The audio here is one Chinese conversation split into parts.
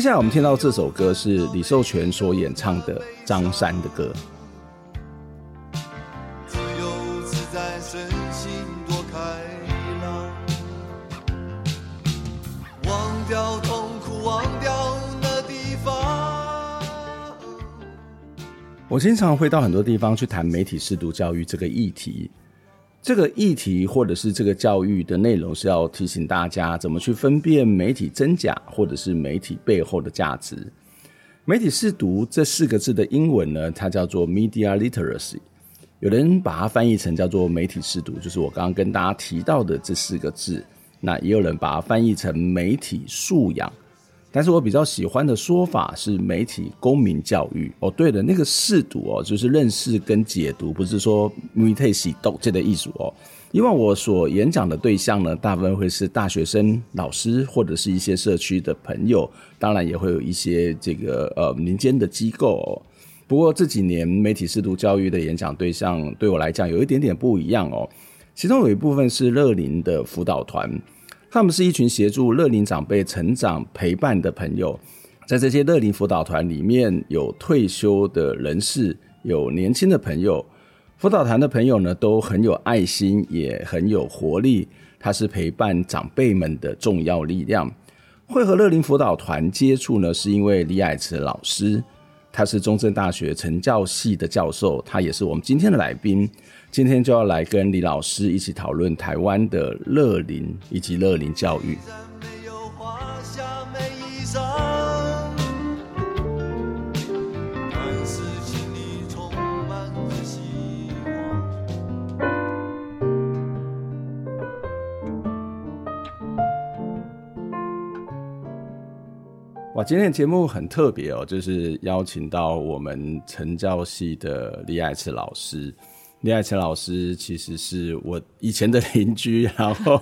接下来我们听到这首歌是李寿全所演唱的《张三的歌》。自由自在，身心多开朗，忘掉痛苦，忘掉那地方。我经常会到很多地方去谈媒体识读教育这个议题。这个议题或者是这个教育的内容是要提醒大家怎么去分辨媒体真假，或者是媒体背后的价值。媒体识读这四个字的英文呢，它叫做 media literacy，有人把它翻译成叫做媒体识读，就是我刚刚跟大家提到的这四个字。那也有人把它翻译成媒体素养。但是我比较喜欢的说法是媒体公民教育哦。对了，那个识读哦，就是认识跟解读，不是说媒体识读这个意思哦。因为我所演讲的对象呢，大部分会是大学生、老师或者是一些社区的朋友，当然也会有一些这个呃民间的机构哦。不过这几年媒体识读教育的演讲对象对我来讲有一点点不一样哦。其中有一部分是乐龄的辅导团。他们是一群协助乐龄长辈成长陪伴的朋友，在这些乐龄辅导团里面有退休的人士，有年轻的朋友。辅导团的朋友呢，都很有爱心，也很有活力。他是陪伴长辈们的重要力量。会和乐龄辅导团接触呢，是因为李爱慈老师，他是中正大学成教系的教授，他也是我们今天的来宾。今天就要来跟李老师一起讨论台湾的乐龄以及乐龄教育。哇，今天的节目很特别哦，就是邀请到我们成教系的李爱慈老师。李爱慈老师其实是我以前的邻居，然后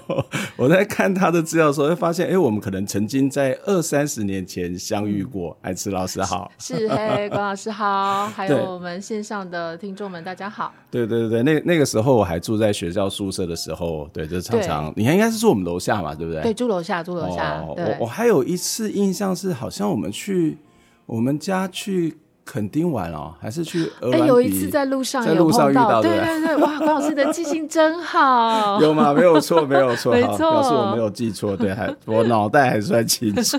我在看他的资料的时候，会发现，哎、欸，我们可能曾经在二三十年前相遇过。爱慈老师好，是嘿，管老师好，还有我们线上的听众们，大家好。对对对，那那个时候我还住在学校宿舍的时候，对，就常常，你看应该是住我们楼下嘛，对不对？对，住楼下，住楼下。哦、我我还有一次印象是，好像我们去我们家去。垦丁玩哦，还是去鹅銮鼻？哎，有一次在路上，在路上遇到，对对对，哇，关老师的记性真好。有吗？没有错，没有错，没错，表示我没有记错，对，还我脑袋还算清楚。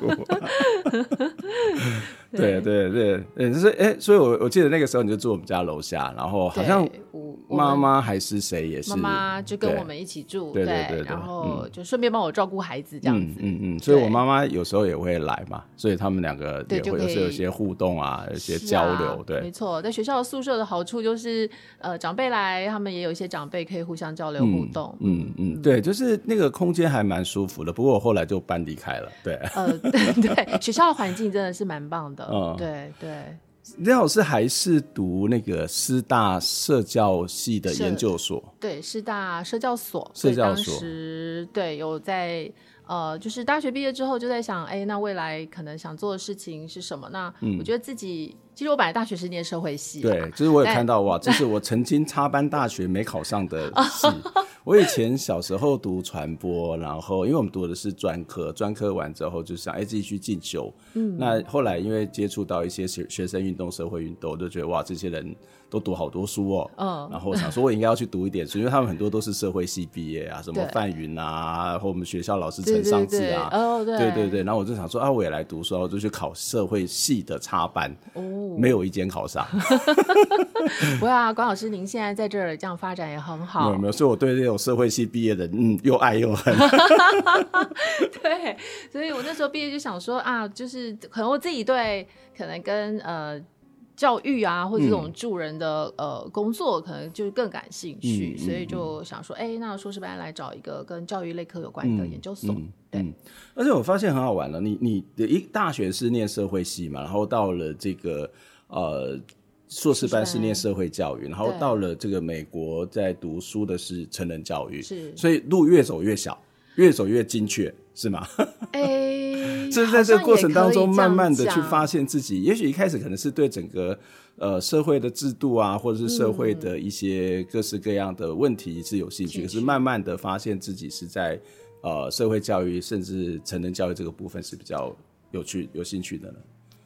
对 对对，嗯，就是哎，所以我我记得那个时候你就住我们家楼下，然后好像妈妈还是谁也是，妈妈就跟我们一起住，对对对，然后就顺便帮我照顾孩子这样子，嗯嗯，所以我妈妈有时候也会来嘛，所以他们两个也会有时候有些互动啊，有些交流，对，没错，在学校宿舍的好处就是，呃，长辈来，他们也有一些长辈可以互相交流互动，嗯嗯，对，就是那个空间还蛮舒服的，不过我后来就搬离开了，对，呃，对对，学校的环境真的是蛮棒的。嗯，对对，李老师还是读那个师大社教系的研究所，对，师大社教所，社教所，当时对有在呃，就是大学毕业之后就在想，哎，那未来可能想做的事情是什么？那我觉得自己。嗯其实我本来大学是念社会系，对，就是我有看到哇，这是我曾经插班大学没考上的 系。我以前小时候读传播，然后因为我们读的是专科，专科完之后就想哎自己去进修。嗯，那后来因为接触到一些学学生运动、社会运动，我就觉得哇，这些人都读好多书哦。嗯，然后我想说我应该要去读一点书，因为他们很多都是社会系毕业啊，什么范云啊，然后我们学校老师陈尚志啊，哦对对对，然后我就想说啊，我也来读书，然后我就去考社会系的插班。哦。目没有一间考上。不会啊，关老师，您现在在这儿这样发展也很好。没有没有，所以我对这种社会系毕业的，嗯，又爱又恨。对，所以我那时候毕业就想说啊，就是可能我自己对可能跟呃。教育啊，或者这种助人的、嗯、呃工作，可能就更感兴趣，嗯、所以就想说，哎、欸，那硕士班来找一个跟教育类科有关的研究所。对、嗯，而且我发现很好玩了，你你的一大学是念社会系嘛，然后到了这个呃硕士班是念社会教育，然后到了这个美国在读书的是成人教育，是，所以路越走越小，越走越精确。是吗？哎、欸，是在这个过程当中，慢慢的去发现自己。也许一开始可能是对整个呃社会的制度啊，或者是社会的一些各式各样的问题是有兴趣，嗯、可是慢慢的发现自己是在呃社会教育甚至成人教育这个部分是比较有趣、有兴趣的呢。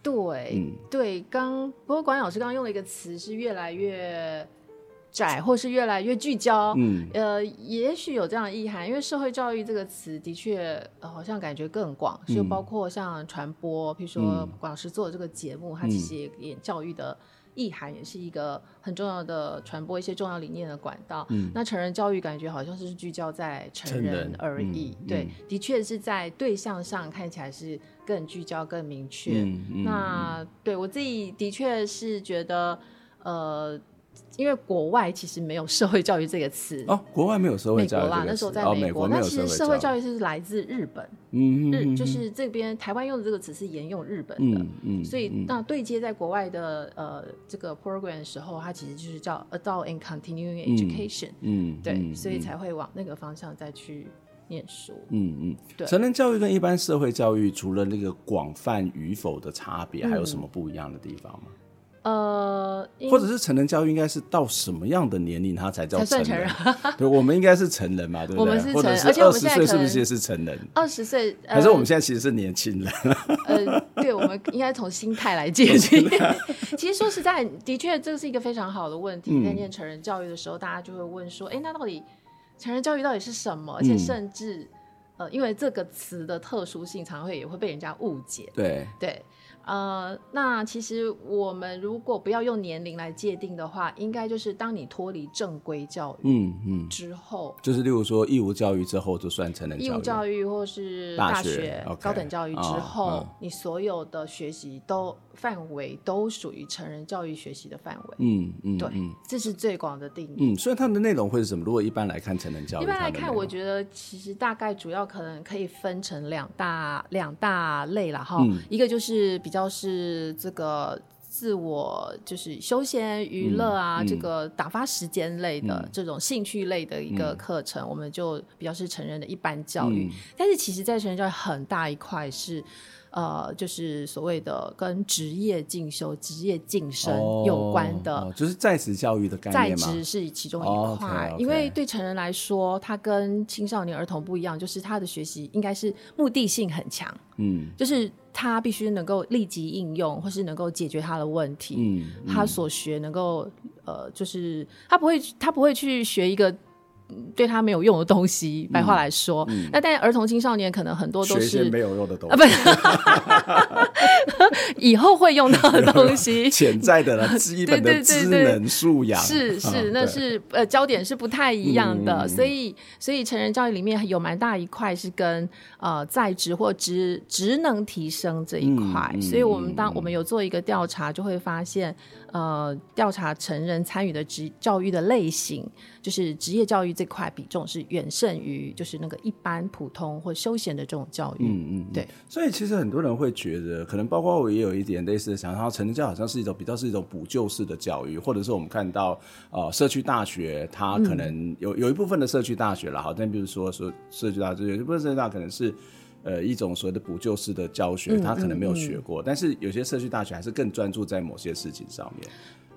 对，嗯、对，刚不过管老师刚刚用了一个词是越来越。窄，或是越来越聚焦，嗯，呃，也许有这样的意涵，因为社会教育这个词的确、呃、好像感觉更广，就、嗯、包括像传播，譬如说广老师做的这个节目，它、嗯、其实也教育的意涵也是一个很重要的传播一些重要理念的管道。嗯，那成人教育感觉好像是聚焦在成人而已，嗯、对，嗯、的确是在对象上看起来是更聚焦、更明确。嗯嗯、那对我自己的确是觉得，呃。因为国外其实没有社会教育这个词哦，国外没有社会教育。美国啦，那时候在美国，那其实社会教育是来自日本，嗯日就是这边台湾用的这个词是沿用日本的，嗯嗯，所以那对接在国外的呃这个 program 的时候，它其实就是叫 adult and continuing education，嗯，嗯对，嗯、所以才会往那个方向再去念书，嗯嗯，对。成人教育跟一般社会教育除了那个广泛与否的差别，还有什么不一样的地方吗？嗯呃，或者是成人教育应该是到什么样的年龄他才叫成人？成人 对，我们应该是成人嘛，对不对？我们是成人，而且二十岁是不是也是成人？二十岁，可是我们现在其实是年轻人。呃，对，我们应该从心态来界定。其实说实在，的确这是一个非常好的问题。在念成人教育的时候，大家就会问说：“哎，那到底成人教育到底是什么？”而且甚至呃，因为这个词的特殊性，常会也会被人家误解。对对。呃，那其实我们如果不要用年龄来界定的话，应该就是当你脱离正规教育，嗯嗯，之后，就是例如说义务教育之后就算成人教育，义务教育或是大学高等教育之后，你所有的学习都范围都属于成人教育学习的范围，嗯嗯，对，这是最广的定义。嗯，所以它的内容会是什么？如果一般来看成人教育，一般来看，我觉得其实大概主要可能可以分成两大两大类了哈，一个就是比。比较是这个自我就是休闲娱乐啊，嗯嗯、这个打发时间类的、嗯、这种兴趣类的一个课程，嗯、我们就比较是成人的一般教育。嗯、但是其实，在成人教育很大一块是。呃，就是所谓的跟职业进修、职业晋升有关的，哦哦、就是在职教育的概念吗？在职是其中一块，哦、okay, okay 因为对成人来说，他跟青少年儿童不一样，就是他的学习应该是目的性很强，嗯，就是他必须能够立即应用，或是能够解决他的问题，嗯，嗯他所学能够呃，就是他不会，他不会去学一个。对他没有用的东西，白话来说，嗯。嗯、那但是儿童青少年可能很多都是没有用的东西。啊，不是 以后会用到的东西，潜在的了，基本的知能素养。是是，那是呃焦点是不太一样的，嗯、所以所以成人教育里面有蛮大一块是跟呃在职或职职能提升这一块，嗯、所以我们当我们有做一个调查，就会发现。呃，调查成人参与的职教育的类型，就是职业教育这块比重是远胜于就是那个一般普通或休闲的这种教育。嗯嗯，对。所以其实很多人会觉得，可能包括我也有一点类似的想法，成人教育好像是一种比较是一种补救式的教育，或者是我们看到呃社区大学，它可能有、嗯、有一部分的社区大学了，好，但比如说说社区大学，有一部分社区大学可能是。呃，一种所谓的补救式的教学，他可能没有学过，但是有些社区大学还是更专注在某些事情上面。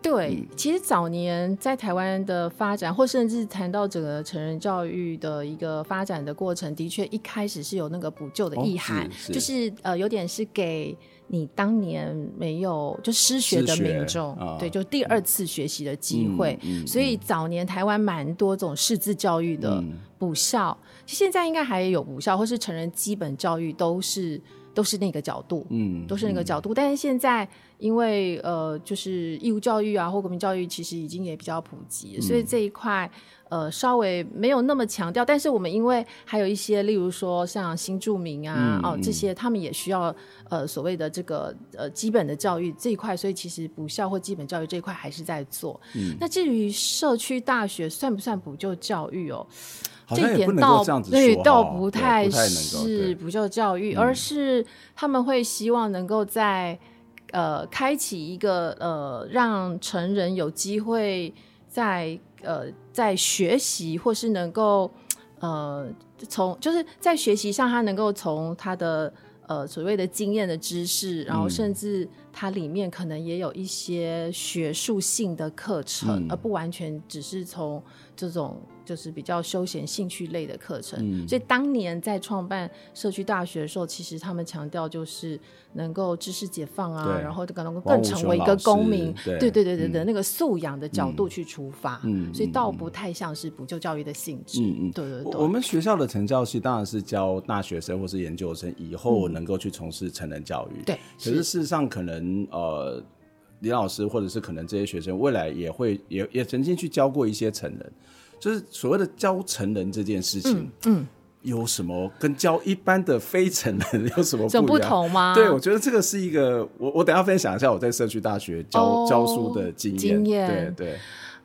对，嗯、其实早年在台湾的发展，或甚至谈到整个成人教育的一个发展的过程，的确一开始是有那个补救的意涵，哦、是是就是呃，有点是给。你当年没有就失学的民众，哦、对，就第二次学习的机会。嗯嗯、所以早年台湾蛮多这种识字教育的补校，嗯、现在应该还有补校，或是成人基本教育都是都是那个角度，嗯，都是那个角度。嗯、但是现在，因为呃，就是义务教育啊，或国民教育，其实已经也比较普及，嗯、所以这一块呃稍微没有那么强调。但是我们因为还有一些，例如说像新住民啊，嗯、哦这些，他们也需要呃所谓的这个呃基本的教育这一块，所以其实补校或基本教育这一块还是在做。嗯，那至于社区大学算不算补救教育哦？这一点倒对，倒不太是补救教育，而是他们会希望能够在呃开启一个呃让成人有机会在呃在学习或是能够呃从就是在学习上他能够从他的呃所谓的经验的知识，然后甚至它里面可能也有一些学术性的课程，嗯、而不完全只是从这种。就是比较休闲兴趣类的课程，嗯、所以当年在创办社区大学的时候，其实他们强调就是能够知识解放啊，然后可能更成为一个公民，对对对对对的、嗯、那个素养的角度去出发，嗯，所以倒不太像是补救教育的性质，嗯嗯，对对对。我们学校的成教系当然是教大学生或是研究生以后能够去从事成人教育，对、嗯。可是事实上，可能呃，李老师或者是可能这些学生未来也会也也曾经去教过一些成人。就是所谓的教成人这件事情，嗯，嗯有什么跟教一般的非成人 有什么不，不同吗？对，我觉得这个是一个，我我等一下分享一下我在社区大学教、哦、教书的经验，经验对对。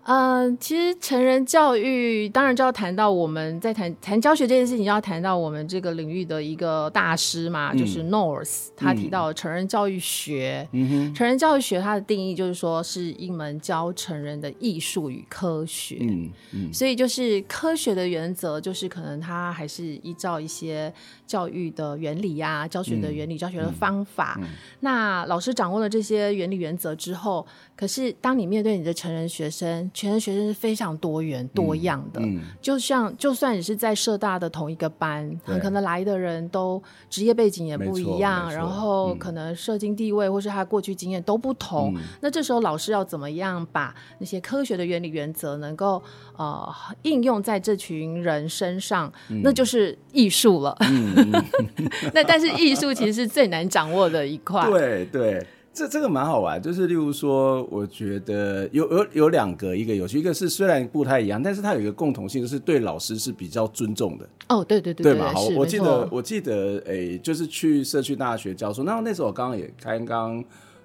嗯、呃，其实成人教育当然就要谈到我们在谈谈教学这件事情，要谈到我们这个领域的一个大师嘛，嗯、就是 North，他提到成人教育学。成人教育学它的定义就是说是一门教成人的艺术与科学。嗯嗯，所以就是科学的原则，就是可能他还是依照一些教育的原理呀、啊、教学的原理、嗯、教学的方法。嗯嗯、那老师掌握了这些原理原则之后，可是当你面对你的成人学生，成人学生是非常多元多样的，就像就算你是在社大的同一个班，很可能来的人都职业背景也不一样，然后可能社经地位或是他过去经验都不同。嗯、那这时候老师要怎么样把那些科学的原理原则能够呃应用在这群人身上，嗯、那就是艺术了。那但是艺术其实是最难掌握的一块。对对。这这个蛮好玩，就是例如说，我觉得有有有两个，一个有趣，一个是虽然不太一样，但是它有一个共同性，就是对老师是比较尊重的。哦，对对对对，对嘛？好，我记得我记得，诶，就是去社区大学教书，那那时候我刚刚也刚刚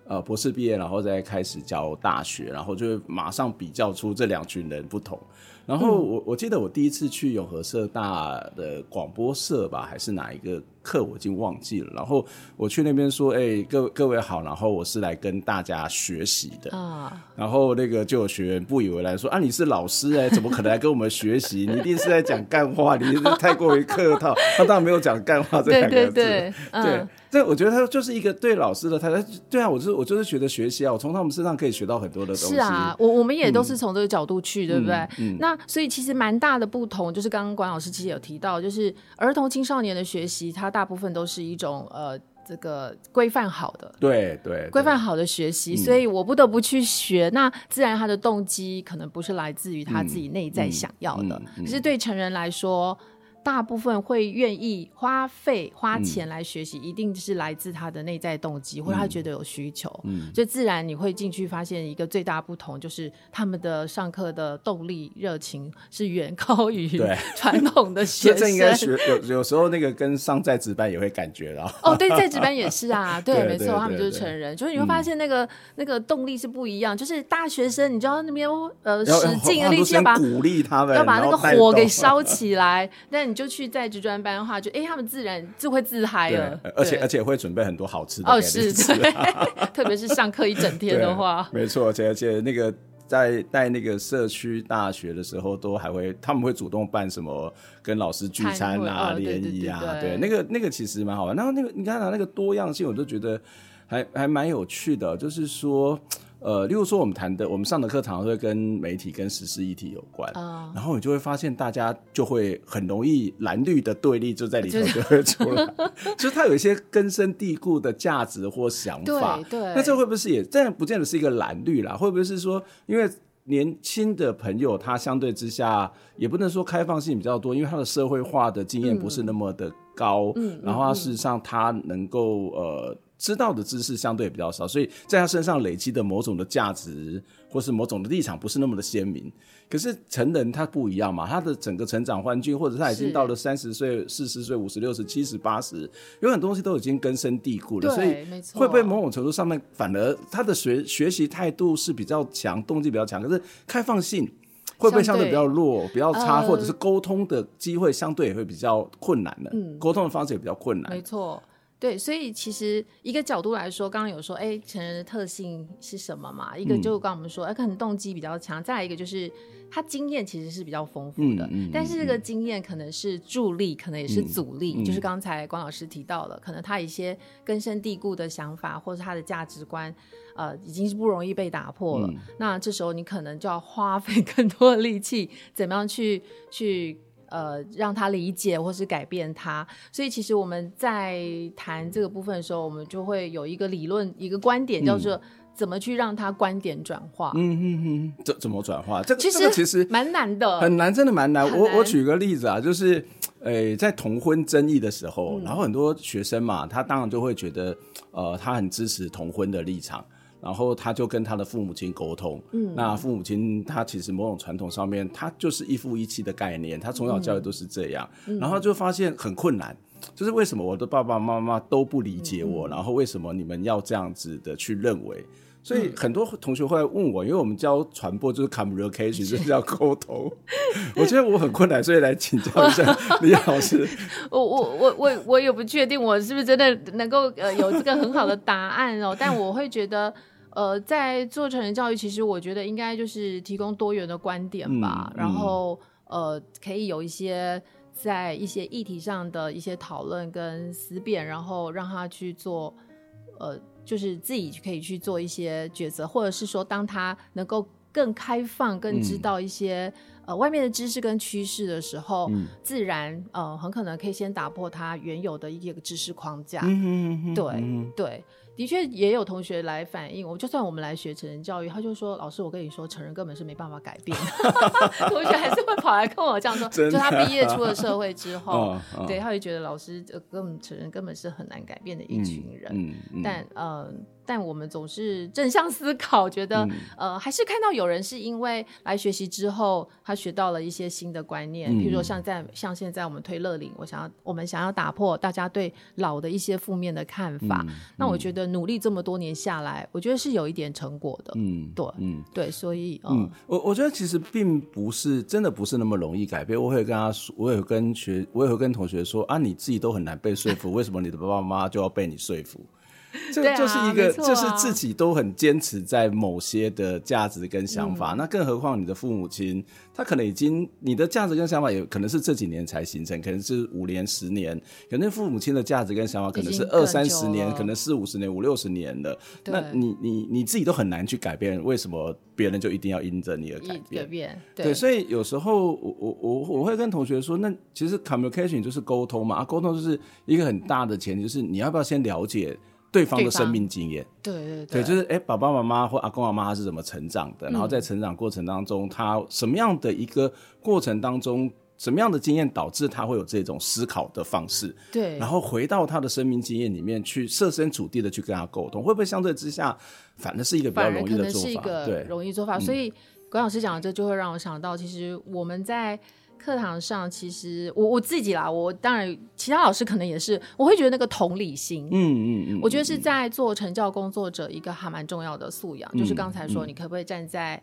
呃博士毕业，然后再开始教大学，然后就会马上比较出这两群人不同。然后我我记得我第一次去永和社大的广播社吧，还是哪一个？课我已经忘记了，然后我去那边说：“哎、欸，各各位好，然后我是来跟大家学习的。”啊，然后那个就有学员不以为然说：“啊，你是老师哎，怎么可能来跟我们学习？你一定是在讲干话，你太过于客套。”他当然没有讲干话这两个字。对 对对，嗯、对，这我觉得他就是一个对老师的态度。对啊，我就是我就是觉得学习啊，我从他们身上可以学到很多的东西。是啊，我我们也都是从这个角度去，嗯、对不对？嗯。嗯，那所以其实蛮大的不同，就是刚刚管老师其实有提到，就是儿童青少年的学习，它。大部分都是一种呃，这个规范好的，对对，规范好的学习，嗯、所以我不得不去学。那自然他的动机可能不是来自于他自己内在想要的，可、嗯嗯嗯、是对成人来说。大部分会愿意花费花钱来学习，嗯、一定是来自他的内在动机，嗯、或者他觉得有需求，嗯，就自然你会进去发现一个最大不同，就是他们的上课的动力热情是远高于 传统的学生。这应该学有有时候那个跟上在职班也会感觉到。哦，对，在职班也是啊，对，没错，他们就是成人，就是你会发现那个、嗯、那个动力是不一样，就是大学生，你知道那边呃使劲的力气要把鼓励他们，要把那个火给烧起来，那你。就去在职专班的话，就哎、欸，他们自然就会自嗨了，而且而且会准备很多好吃的哦，是，对，特别是上课一整天的话，没错，而且而且那个在带那个社区大学的时候，都还会他们会主动办什么跟老师聚餐啊、联谊啊，对，那个那个其实蛮好玩。然后那个你看啊，那个多样性，我都觉得还还蛮有趣的，就是说。呃，例如说我们谈的，我们上的课常常会跟媒体、跟时事议题有关，哦、然后你就会发现大家就会很容易蓝绿的对立就在里头就会出来，就是它有一些根深蒂固的价值或想法，对，对，那这会不会是也？这样不见得是一个蓝绿啦，会不会是说，因为年轻的朋友，他相对之下也不能说开放性比较多，因为他的社会化的经验不是那么的高，嗯，然后他事实上他能够呃。知道的知识相对比较少，所以在他身上累积的某种的价值，或是某种的立场，不是那么的鲜明。可是成人他不一样嘛，他的整个成长环境，或者他已经到了三十岁、四十岁、五十、六十、七十、八十，有很多东西都已经根深蒂固了。所以会不会某种程度上面，反而他的学学习态度是比较强，动机比较强，可是开放性会不会相对比较弱、比较差，或者是沟通的机会相对也会比较困难的？嗯，沟通的方式也比较困难。没错。对，所以其实一个角度来说，刚刚有说，哎，成人的特性是什么嘛？一个就刚刚我们说，哎，可能动机比较强；再来一个就是他经验其实是比较丰富的，嗯嗯、但是这个经验可能是助力，可能也是阻力。嗯、就是刚才关老师提到了，可能他一些根深蒂固的想法或者他的价值观，呃，已经是不容易被打破了。嗯、那这时候你可能就要花费更多的力气，怎么样去去。呃，让他理解或是改变他，所以其实我们在谈这个部分的时候，我们就会有一个理论，一个观点，叫做怎么去让他观点转化。嗯嗯嗯，怎怎么转化？这个其实其实蛮难的，很难，真的蛮难。难我我举个例子啊，就是，诶，在同婚争议的时候，嗯、然后很多学生嘛，他当然就会觉得，呃，他很支持同婚的立场。然后他就跟他的父母亲沟通，嗯，那父母亲他其实某种传统上面，他就是一夫一妻的概念，他从小教育都是这样，嗯、然后就发现很困难，就是为什么我的爸爸妈妈都不理解我，嗯、然后为什么你们要这样子的去认为？所以很多同学会来问我，因为我们教传播就是 communication，就是要沟通，我觉得我很困难，所以来请教一下 李老师。我我我我我也不确定我是不是真的能够呃有这个很好的答案哦，但我会觉得。呃，在做成人教育，其实我觉得应该就是提供多元的观点吧，嗯、然后呃，可以有一些在一些议题上的一些讨论跟思辨，然后让他去做，呃，就是自己可以去做一些抉择，或者是说，当他能够更开放、更知道一些、嗯、呃外面的知识跟趋势的时候，嗯、自然呃很可能可以先打破他原有的一个知识框架。嗯嗯嗯，对对。对的确也有同学来反映，我就算我们来学成人教育，他就说：“老师，我跟你说，成人根本是没办法改变。” 同学还是会跑来跟我这样说，就他毕业出了社会之 后，哦哦、对，他会觉得老师呃，根本成人根本是很难改变的一群人。嗯嗯嗯、但呃。但我们总是正向思考，觉得、嗯、呃，还是看到有人是因为来学习之后，他学到了一些新的观念，比、嗯、如说像在像现在我们推乐龄，我想要我们想要打破大家对老的一些负面的看法。嗯、那我觉得努力这么多年下来，我觉得是有一点成果的。嗯，对，嗯，对，所以，呃、嗯，我我觉得其实并不是真的不是那么容易改变。我会跟他说，我也会跟学，我也会跟同学说啊，你自己都很难被说服，为什么你的爸爸妈妈就要被你说服？这就是一个，就是自己都很坚持在某些的价值跟想法，那更何况你的父母亲，他可能已经你的价值跟想法也可能是这几年才形成，可能是五年、十年，可能父母亲的价值跟想法可能是二三十年，可能四五十年、五六十年了。那你你你自己都很难去改变，为什么别人就一定要因着你而改变？改变，对，所以有时候我我我我会跟同学说，那其实 communication 就是沟通嘛，啊，沟通就是一个很大的前提，就是你要不要先了解。对方的生命经验，对对对，对，就是哎，爸爸妈妈或阿公阿妈他是怎么成长的？嗯、然后在成长过程当中，他什么样的一个过程当中，什么样的经验导致他会有这种思考的方式？对，然后回到他的生命经验里面去设身处地的去跟他沟通，会不会相对之下，反正是一个比较容易的做法？对，容易做法。所以管老师讲的这就会让我想到，其实我们在。课堂上，其实我我自己啦，我当然其他老师可能也是，我会觉得那个同理心，嗯嗯嗯，我觉得是在做成教工作者一个还蛮重要的素养，嗯、就是刚才说，你可不可以站在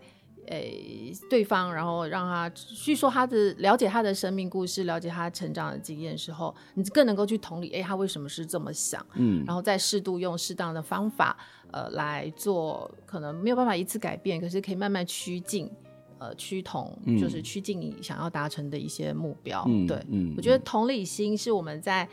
诶、欸、对方，然后让他去说他的了解他的生命故事，了解他成长的经验的时候，你更能够去同理，哎、欸，他为什么是这么想，嗯，然后再适度用适当的方法，呃，来做，可能没有办法一次改变，可是可以慢慢趋近。呃，趋同就是趋近你想要达成的一些目标。嗯、对，嗯、我觉得同理心是我们在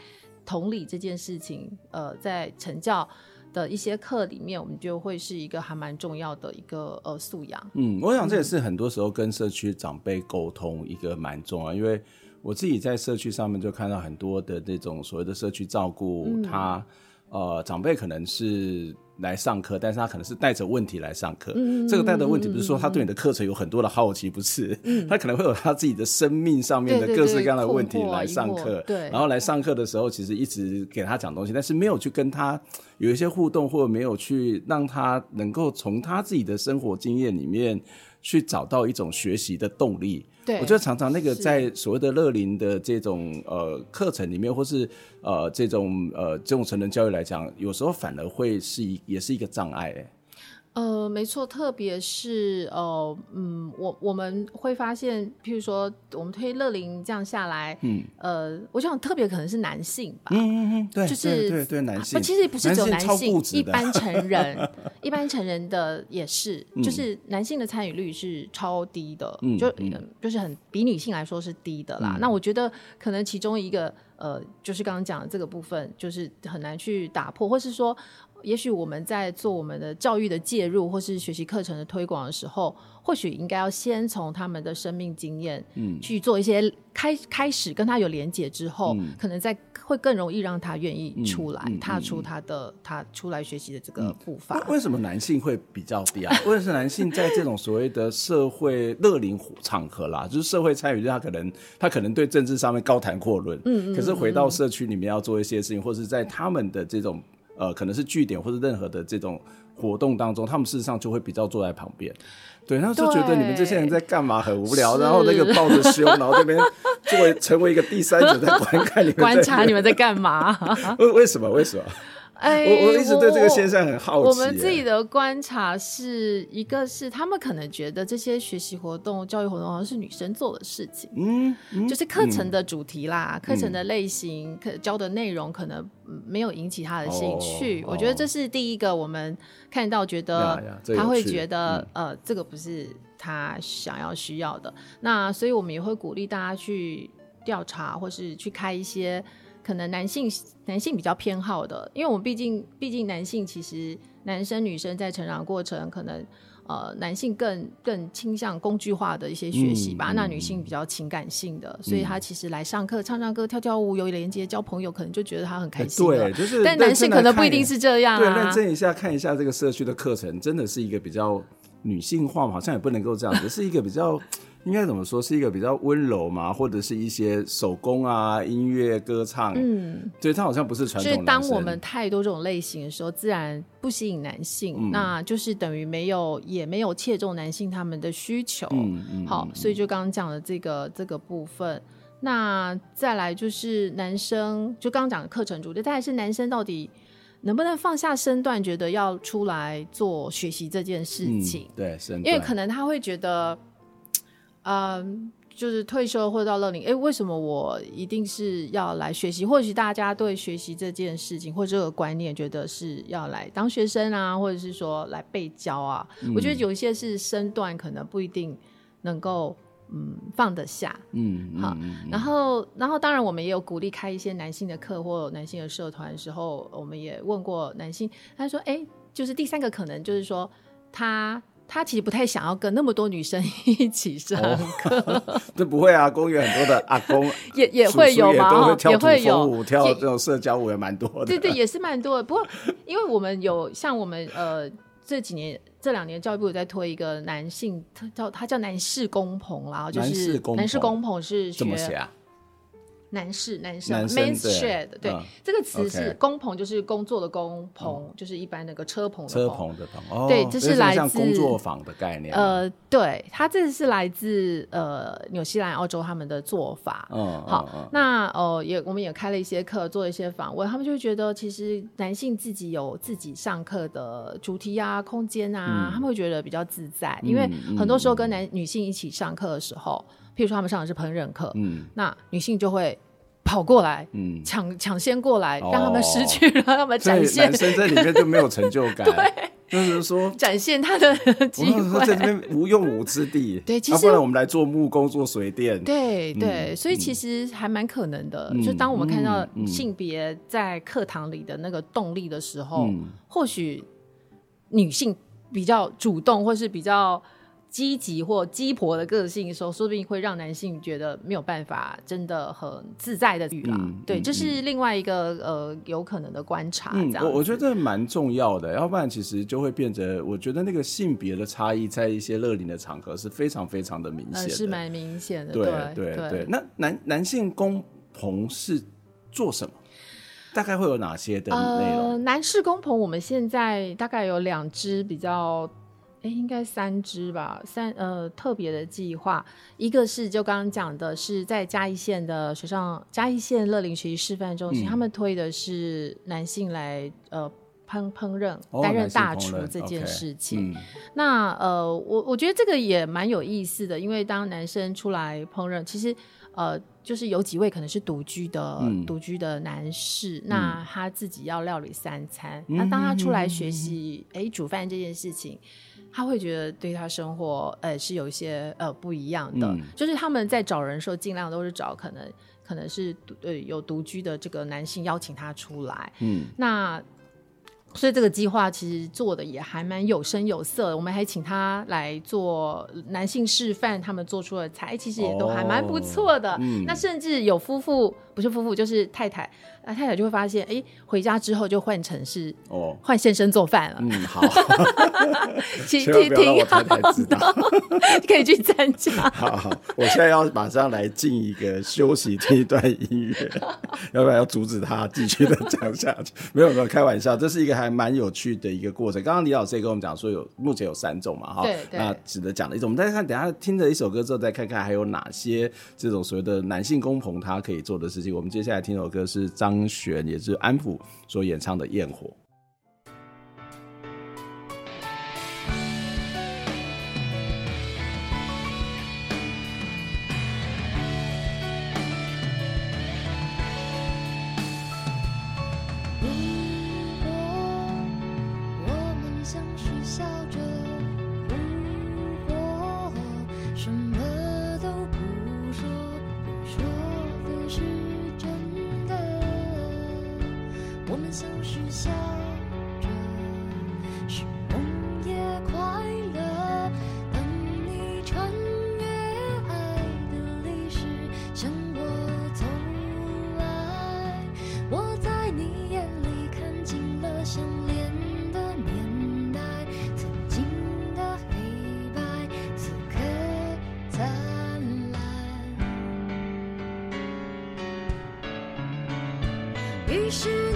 同理这件事情，呃，在成教的一些课里面，我们就会是一个还蛮重要的一个呃素养。嗯，我想这也是很多时候跟社区长辈沟通一个蛮重要，因为我自己在社区上面就看到很多的那种所谓的社区照顾，他、嗯、呃长辈可能是。来上课，但是他可能是带着问题来上课。嗯、这个带着问题不是说他对你的课程有很多的好奇，不是，嗯、他可能会有他自己的生命上面的各式各样的问题来上课。对，然后来上课的时候，其实一直给他讲东西，但是没有去跟他有一些互动，或者没有去让他能够从他自己的生活经验里面去找到一种学习的动力。对，我觉得常常那个在所谓的乐龄的这种呃课程里面，或是呃这种呃这种成人教育来讲，有时候反而会是一也是一个障碍哎。呃，没错，特别是呃，嗯，我我们会发现，譬如说，我们推乐龄这样下来，嗯，呃，我想特别可能是男性吧，嗯嗯嗯，对，就是对对，对男性，其实不是只有男性，一般成 人，一般成人的也是，就是男性的参与率是超低的，嗯、就、嗯、就是很比女性来说是低的啦。嗯、那我觉得可能其中一个呃，就是刚刚讲的这个部分，就是很难去打破，或是说。也许我们在做我们的教育的介入，或是学习课程的推广的时候，或许应该要先从他们的生命经验，嗯，去做一些开开始跟他有连结之后，嗯、可能在会更容易让他愿意出来，嗯嗯、踏出他的他出来学习的这个步伐。为什么男性会比较低啊？为什么男性在这种所谓的社会乐龄场合啦，就是社会参与，他可能他可能对政治上面高谈阔论，嗯，可是回到社区里面要做一些事情，或是在他们的这种。呃，可能是据点或者任何的这种活动当中，他们事实上就会比较坐在旁边，对，然后就觉得你们这些人在干嘛，很无聊，然后那个抱着胸，然后这边作为成为一个第三者在观看你们，观察你们在干嘛？为为什么？为什么？哎，我我一直对这个现象很好奇。我们自己的观察是一个是他们可能觉得这些学习活动、教育活动好像是女生做的事情，嗯，嗯就是课程的主题啦、课、嗯、程的类型、课教的内容可能没有引起他的兴趣。哦、我觉得这是第一个，我们看到觉得他会觉得呃，这个不是他想要需要的。那所以我们也会鼓励大家去调查，或是去开一些。可能男性男性比较偏好的，因为我们毕竟毕竟男性其实男生女生在成长过程，可能呃男性更更倾向工具化的一些学习吧，嗯、那女性比较情感性的，嗯、所以他其实来上课唱唱歌跳跳舞有连接交朋友，可能就觉得他很开心。对，就是但男性可能不一定是这样啊。对，认真一下看一下这个社区的课程，真的是一个比较女性化嘛？好像也不能够这样子，是一个比较。应该怎么说？是一个比较温柔嘛，或者是一些手工啊、音乐、歌唱。嗯，对，它好像不是传统。就是当我们太多这种类型的时候，自然不吸引男性，嗯、那就是等于没有，也没有切中男性他们的需求。嗯嗯。好，所以就刚刚讲的这个这个部分，那再来就是男生，就刚刚讲的课程主题，再来是男生到底能不能放下身段，觉得要出来做学习这件事情？嗯、对，身。因为可能他会觉得。嗯，就是退休或者到乐龄，哎，为什么我一定是要来学习？或许大家对学习这件事情或者这个观念，觉得是要来当学生啊，或者是说来被教啊。嗯、我觉得有一些是身段可能不一定能够嗯放得下。嗯，好。嗯、然后，然后当然我们也有鼓励开一些男性的课或男性的社团的时候，我们也问过男性，他说，哎，就是第三个可能就是说他。他其实不太想要跟那么多女生一起上课，这不会啊，公园很多的 阿公也也会有嘛，也会有跳这种社交舞也蛮多的，对对，也是蛮多的。不过，因为我们有像我们呃这几年这两年教育部有在推一个男性，他叫他叫男士工棚啦，就是男士工棚是怎么写啊？男士，男生，men's shed，对，这个词是工棚，就是工作的工棚，就是一般那个车棚的车棚的棚，对，这是来自工作坊的概念。呃，对，它这是来自呃纽西兰、澳洲他们的做法。嗯，好，那呃也我们也开了一些课，做一些访问，他们就会觉得其实男性自己有自己上课的主题啊、空间啊，他们会觉得比较自在，因为很多时候跟男女性一起上课的时候。譬如说他们上的是烹饪课，嗯，那女性就会跑过来，嗯，抢抢先过来，让他们失去了，让他们展现。男生在里面就没有成就感，对，就是说展现他的机会，在这边无用武之地。对，其实不然我们来做木工、做水电。对对，所以其实还蛮可能的。就当我们看到性别在课堂里的那个动力的时候，或许女性比较主动，或是比较。积极或鸡婆的个性的时候，说不定会让男性觉得没有办法真的很自在的育啦。嗯、对，这、就是另外一个呃有可能的观察。嗯，我我觉得这蛮重要的，要不然其实就会变成，我觉得那个性别的差异在一些乐龄的场合是非常非常的明显，呃、是蛮明显的。对对对，对。那男男性工棚是做什么？大概会有哪些的内容？呃，男士工棚我们现在大概有两支比较。哎，应该三支吧，三呃特别的计划，一个是就刚刚讲的，是在嘉义县的水上嘉义县乐龄学习示范中心，嗯、他们推的是男性来呃烹烹饪，哦、担任大厨这件事情。Okay, 嗯、那呃，我我觉得这个也蛮有意思的，因为当男生出来烹饪，其实呃就是有几位可能是独居的、嗯、独居的男士，嗯、那他自己要料理三餐，嗯、那当他出来学习哎、嗯、煮饭这件事情。他会觉得对他生活，呃，是有一些呃不一样的。嗯、就是他们在找人的时候，尽量都是找可能可能是呃有独居的这个男性邀请他出来。嗯，那所以这个计划其实做的也还蛮有声有色的。我们还请他来做男性示范，他们做出的菜其实也都还蛮不错的。哦嗯、那甚至有夫妇，不是夫妇就是太太。那太太就会发现，哎，回家之后就换成是哦，换先生做饭了。嗯，好，挺挺挺好的，可以去参加。好 好，我现在要马上来进一个休息，这一段音乐，要不然要阻止他继续的讲下去。没有没有，开玩笑，这是一个还蛮有趣的一个过程。刚刚李老师也跟我们讲说，有目前有三种嘛，哈，对对，那值得讲的一种。我们再看，等下听着一首歌之后，再看看还有哪些这种所谓的男性工棚他可以做的事情。我们接下来听首歌是张。悬也是安溥所演唱的《焰火》。相恋的年代曾经的黑白此刻灿烂。于是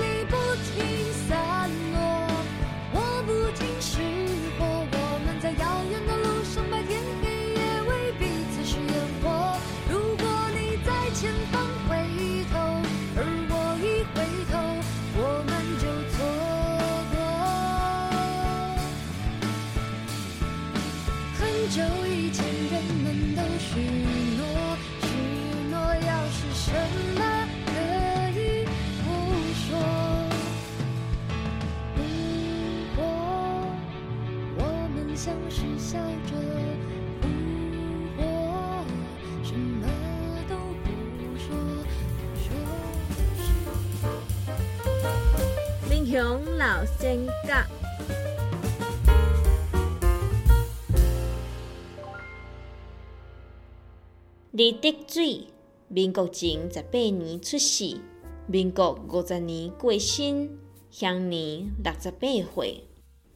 李德水，民国前十八年出世，民国五十年过身，享年六十八岁。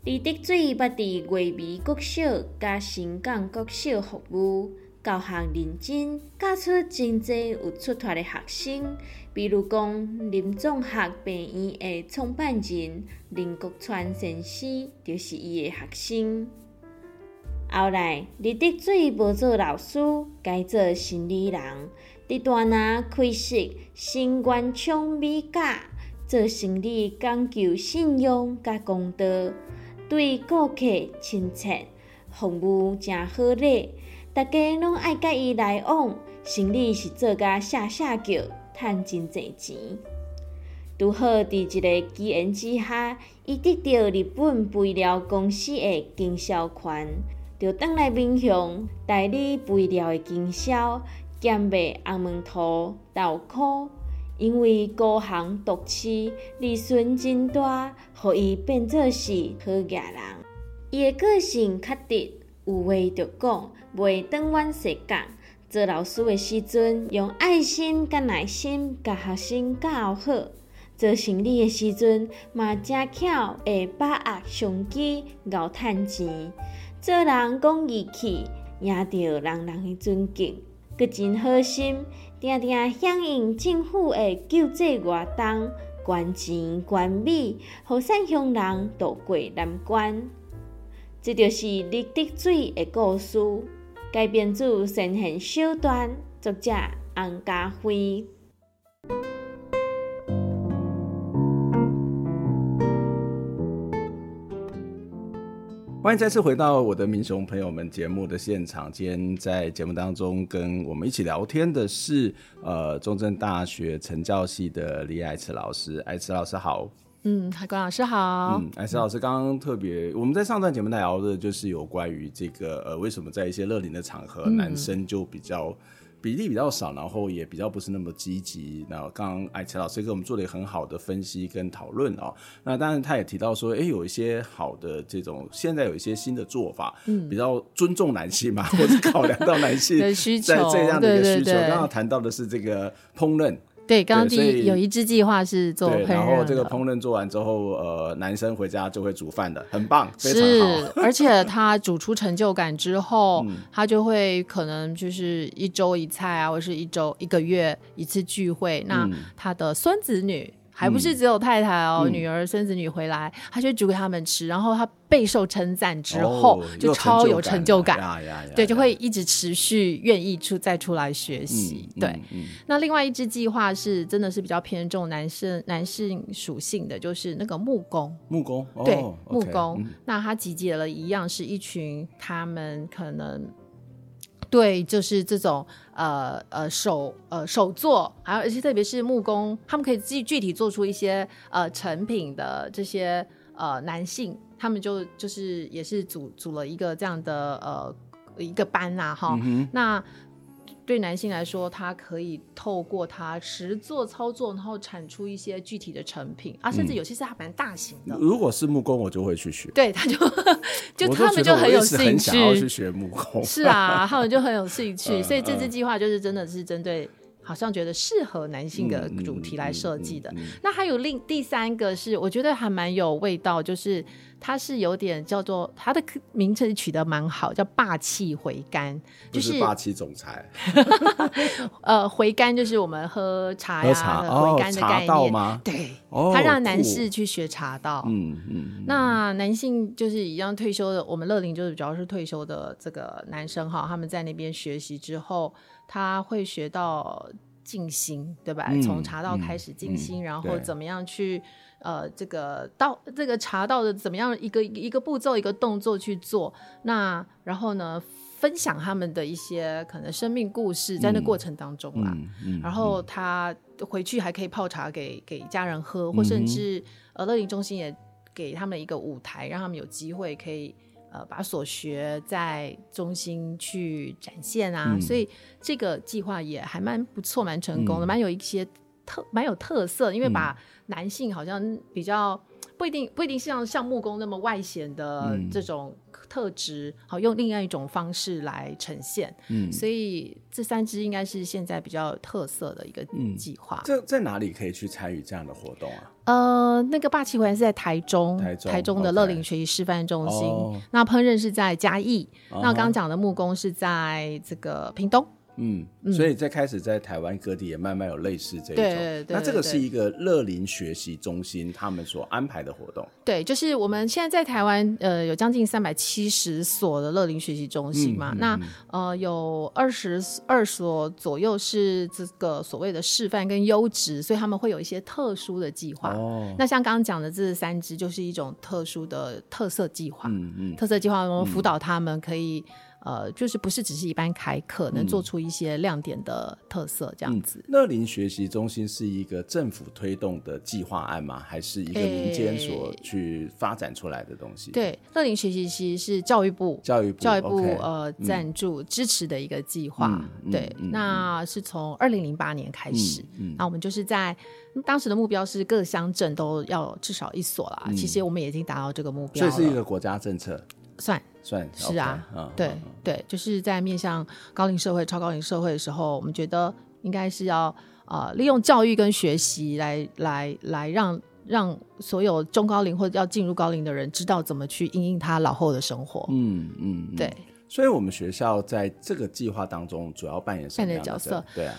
李德水捌伫月眉国小、甲新港国小服务。教学认真，教出真济有出头的学生，比如讲林总学病院的创办人林国川先生，就是伊的学生。后来李德水无做老师，改做生理人，伫大林开设新元昌美甲，做生理讲究信用甲公道，对顾客亲切，服务诚好礼。大家拢爱甲伊来往，生理是做甲下下叫，趁真济钱。拄好伫一个机缘之下，伊得到日本肥料公司的经销权，就倒来民雄代理肥料的经销，兼卖红门涂豆壳。因为高行独市，利润真大，互伊变做是好野人。伊的个性较直。有话就讲，袂当阮说讲。做老师的时阵，用爱心甲耐心，甲学生教好；做生理的时阵，嘛正巧会把握商机，熬趁钱。做人讲义气，赢得人人的尊敬，阁真好心，定定响应政府的救济活动，捐钱捐米，互善乡人渡过难关。这就是立德水的故事，改编自神仙小段，作者洪家辉。欢迎再次回到我的民雄朋友们节目的现场。今天在节目当中跟我们一起聊天的是，呃，中正大学成教系的李爱慈老师。爱慈老师好。嗯，海关老师好。嗯，爱慈老师刚刚特别，我们在上段节目聊的就是有关于这个，呃，为什么在一些乐龄的场合，嗯、男生就比较。比例比较少，然后也比较不是那么积极。那刚刚艾奇老师给我们做了一个很好的分析跟讨论哦。那当然他也提到说，哎，有一些好的这种，现在有一些新的做法，嗯，比较尊重男性嘛，或者考量到男性 的需求，在这样的一个需求。刚刚谈到的是这个烹饪。对，刚刚第一有一支计划是做烹饪，然后这个烹饪做完之后，呃，男生回家就会煮饭的，很棒，非常好。是，而且他煮出成就感之后，嗯、他就会可能就是一周一菜啊，或者是一周一个月一次聚会，嗯、那他的孙子女。还不是只有太太哦，嗯、女儿、孙子女回来，他就煮给他们吃，然后他备受称赞之后，哦、就超有成就感，对，就会一直持续愿意出再出来学习。嗯、对，那另外一支计划是真的是比较偏重男生男性属性的，就是那个木工。木工，哦、对，木工。嗯、那他集结了一样是一群他们可能。对，就是这种呃呃手呃手作，还有而且特别是木工，他们可以具具体做出一些呃成品的这些呃男性，他们就就是也是组组了一个这样的呃一个班呐、啊、哈，嗯、那。对男性来说，他可以透过他实做操作，然后产出一些具体的成品啊，甚至有些是还蛮大型的。如果是木工，我就会去学。对，他就就他们就很有兴趣，很想要去学木工。是啊，他们就很有兴趣，所以这次计划就是真的是针对。好像觉得适合男性的主题来设计的。那还有另第三个是，我觉得还蛮有味道，就是它是有点叫做它的名称取得蛮好，叫霸气回甘，就是霸气总裁。呃，回甘就是我们喝茶呀，回甘的概念。对，他让男士去学茶道。嗯嗯。那男性就是一样退休的，我们乐龄就是主要是退休的这个男生哈，他们在那边学习之后。他会学到静心，对吧？嗯、从茶道开始静心，然后怎么样去呃，这个道这个茶道的怎么样一个一个步骤一个动作去做？那然后呢，分享他们的一些可能生命故事，在那过程当中啦。嗯嗯嗯、然后他回去还可以泡茶给给家人喝，或甚至呃乐龄中心也给他们一个舞台，让他们有机会可以。呃，把所学在中心去展现啊，嗯、所以这个计划也还蛮不错，蛮成功的，蛮、嗯、有一些特，蛮有特色。因为把男性好像比较不一定不一定像像木工那么外显的这种特质，嗯、好用另外一种方式来呈现。嗯，所以这三支应该是现在比较有特色的一个计划。这、嗯、在哪里可以去参与这样的活动啊？呃，那个霸气回甘是在台中，台中，的乐龄学习示范中心。那烹饪是在嘉义。Uh. 那刚刚讲的木工是在这个屏东。嗯，所以在开始在台湾各地也慢慢有类似这一种。对，对，对，对，那这个是一个乐龄学习中心他们所安排的活动。对，就是我们现在在台湾呃有将近三百七十所的乐龄学习中心嘛，那呃有二十二所左右是这个所谓的示范跟优质，所以他们会有一些特殊的计划。哦，那像刚刚讲的这三支就是一种特殊的特色计划。嗯嗯，特色计划我们辅导他们可以。呃，就是不是只是一般开课，能做出一些亮点的特色这样子。乐龄、嗯、学习中心是一个政府推动的计划案吗？还是一个民间所去发展出来的东西？欸、对，乐林学习其实是教育部教育部教育部呃赞助支持的一个计划。嗯、对，嗯、那是从二零零八年开始，那我们就是在当时的目标是各乡镇都要至少一所啦。嗯、其实我们已经达到这个目标了，所以是一个国家政策。算算是啊，嗯、对、嗯、对，就是在面向高龄社会、超高龄社会的时候，我们觉得应该是要呃利用教育跟学习来来来让让所有中高龄或者要进入高龄的人知道怎么去应应他老后的生活。嗯嗯，对。所以我们学校在这个计划当中主要扮演什么样的角色？对啊。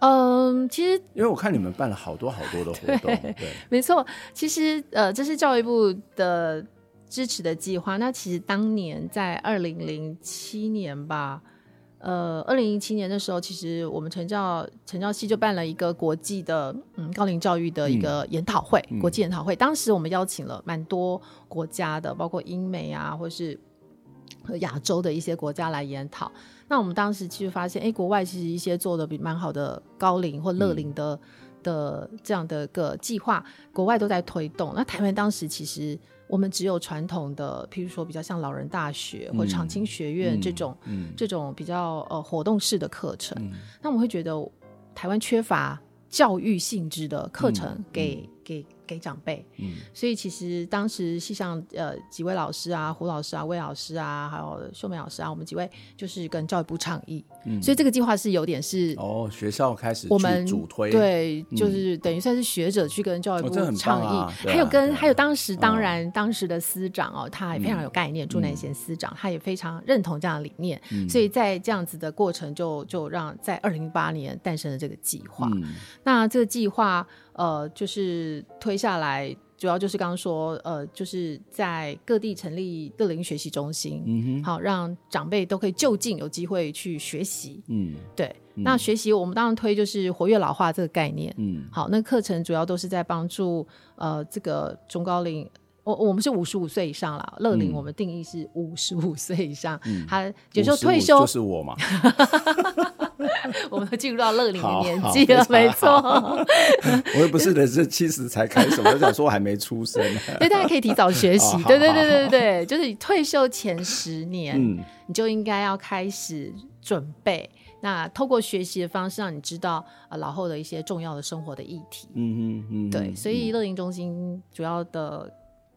嗯，其实因为我看你们办了好多好多的活动，对，对没错。其实呃，这是教育部的支持的计划。那其实当年在二零零七年吧，呃，二零零七年的时候，其实我们成教成教系就办了一个国际的嗯高龄教育的一个研讨会，嗯、国际研讨会。当时我们邀请了蛮多国家的，包括英美啊，或是和亚洲的一些国家来研讨。那我们当时其实发现，哎，国外其实一些做的比蛮好的高龄或乐龄的、嗯、的这样的一个计划，国外都在推动。那台湾当时其实我们只有传统的，譬如说比较像老人大学或长青学院这种、嗯嗯、这种比较呃活动式的课程。嗯、那我们会觉得台湾缺乏教育性质的课程给、给。给长辈，嗯，所以其实当时系上呃几位老师啊，胡老师啊，魏老师啊，还有秀美老师啊，我们几位就是跟教育部倡议，嗯，所以这个计划是有点是哦，学校开始我们主推，对，就是等于算是学者去跟教育部倡议，还有跟还有当时当然当时的司长哦，他也非常有概念，朱南贤司长他也非常认同这样的理念，所以在这样子的过程就就让在二零零八年诞生了这个计划，那这个计划。呃，就是推下来，主要就是刚刚说，呃，就是在各地成立乐龄学习中心，嗯哼，好，让长辈都可以就近有机会去学习，嗯，对，嗯、那学习我们当然推就是活跃老化这个概念，嗯，好，那课程主要都是在帮助呃这个中高龄。我我们是五十五岁以上啦，乐龄我们定义是五十五岁以上，嗯、他有时候退休就是我嘛，我们都进入到乐龄的年纪了，没错。我又不是人生七十才开始，我就想说我还没出生，对，大家可以提早学习，对对对对对，就是你退休前十年，嗯、你就应该要开始准备，那透过学习的方式，让你知道呃老后的一些重要的生活的议题，嗯嗯嗯，对，所以乐龄中心主要的。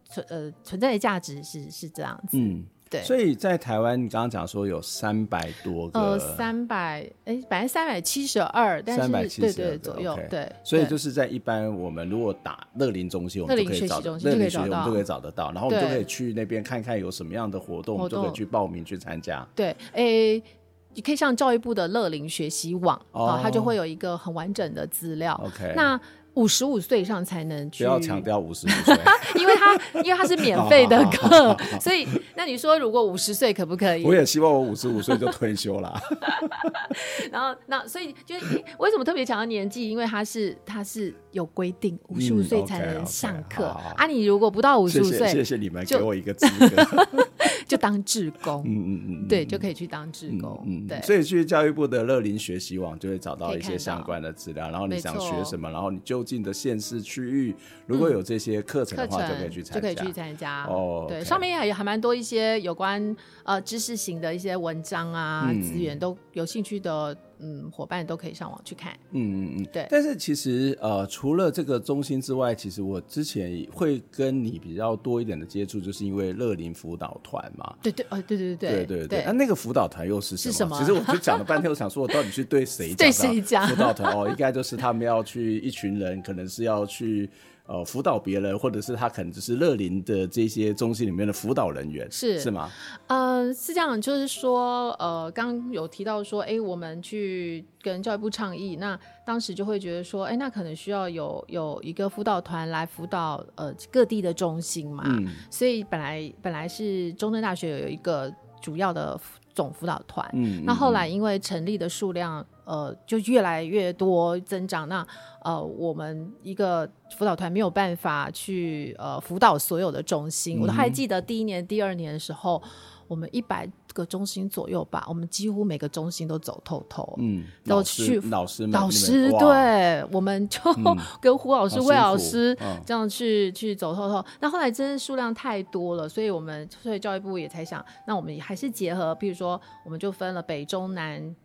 存呃存在的价值是是这样子，嗯，对，所以在台湾，你刚刚讲说有三百多个，呃，三百哎，本来三百七十二，但是三百七十二左右，对，所以就是在一般我们如果打乐龄中心，我们就可以找乐龄学习中心，我们就可以找得到，然后我们就可以去那边看看有什么样的活动，我们就可以去报名去参加。对，哎，你可以上教育部的乐龄学习网啊，它就会有一个很完整的资料。OK，那。五十五岁以上才能去，不要强调五十五岁，因为他因为他是免费的课，所以那你说如果五十岁可不可以？我也希望我五十五岁就退休了。然后那所以就是为什么特别强调年纪？因为他是他是有规定五十五岁才能上课、嗯 okay, okay, 啊。你如果不到五十五岁，谢谢你们给我一个资格，就 当志工。嗯嗯嗯，对，就可以去当志工。嗯，对。所以去教育部的乐龄学习网就会找到一些相关的资料，然后你想学什么，然后你就。近的县市区域，如果有这些课程的话，就可以去参加，就可以去参加。哦，对，上面也还蛮多一些有关呃知识型的一些文章啊资源，都有兴趣的嗯伙伴都可以上网去看。嗯嗯嗯，对。但是其实呃，除了这个中心之外，其实我之前会跟你比较多一点的接触，就是因为乐林辅导团嘛。对对哦，对对对对对对。那那个辅导团又是什么？是什么？其实我就讲了半天，我想说我到底去对谁讲？对谁讲？辅导团哦，应该就是他们要去一群人。可能是要去呃辅导别人，或者是他可能只是乐龄的这些中心里面的辅导人员，是是吗？呃，是这样，就是说，呃，刚刚有提到说，哎，我们去跟教育部倡议，那当时就会觉得说，哎，那可能需要有有一个辅导团来辅导呃各地的中心嘛，嗯，所以本来本来是中正大学有一个主要的总辅导团，嗯，那后来因为成立的数量。呃，就越来越多增长。那呃，我们一个辅导团没有办法去呃辅导所有的中心。嗯、我都还记得第一年、第二年的时候，我们一百个中心左右吧，我们几乎每个中心都走透透。嗯，都去老师老师，老师对，我们就、嗯、跟胡老师、魏老师这样去、嗯、去走透透。那后来真的数量太多了，所以我们所以教育部也才想，那我们还是结合，比如说，我们就分了北中南。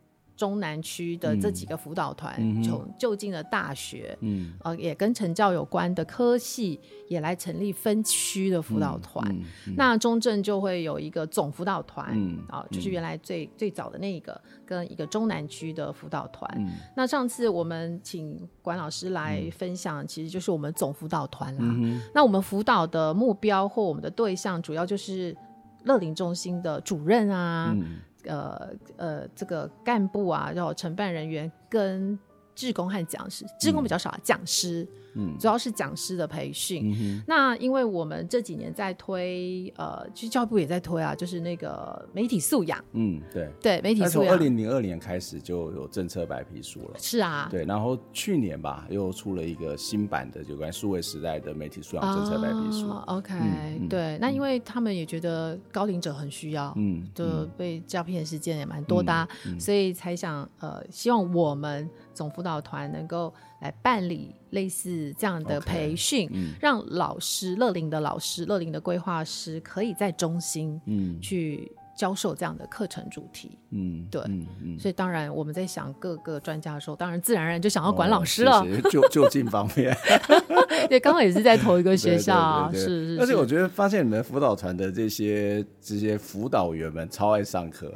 中南区的这几个辅导团，从就近的大学，嗯，呃，也跟成教有关的科系，也来成立分区的辅导团。嗯嗯、那中正就会有一个总辅导团，嗯，啊，就是原来最、嗯、最早的那一个，跟一个中南区的辅导团。嗯、那上次我们请管老师来分享，其实就是我们总辅导团啦。嗯、那我们辅导的目标或我们的对象，主要就是乐龄中心的主任啊。嗯呃呃，这个干部啊，然后承办人员跟志工和讲师，志工比较少，讲师。嗯，主要是讲师的培训。嗯、那因为我们这几年在推，呃，其实教育部也在推啊，就是那个媒体素养。嗯，对对，媒体素养。从二零零二年开始就有政策白皮书了。是啊，对，然后去年吧，又出了一个新版的有关数位时代的媒体素养政策白皮书。哦、OK，、嗯、对、嗯，那因为他们也觉得高龄者很需要，嗯，就被诈骗事件也蛮多的、所以才想，呃，希望我们总辅导团能够。来办理类似这样的培训，okay, 嗯、让老师、乐龄的老师、乐龄的规划师可以在中心嗯去教授这样的课程主题。嗯，对，嗯嗯、所以当然我们在想各个专家的时候，当然自然而然就想要管老师了。就 就近方面，对，刚好也是在同一个学校，对对对对是是。而且我觉得发现你们辅导团的这些这些辅导员们超爱上课。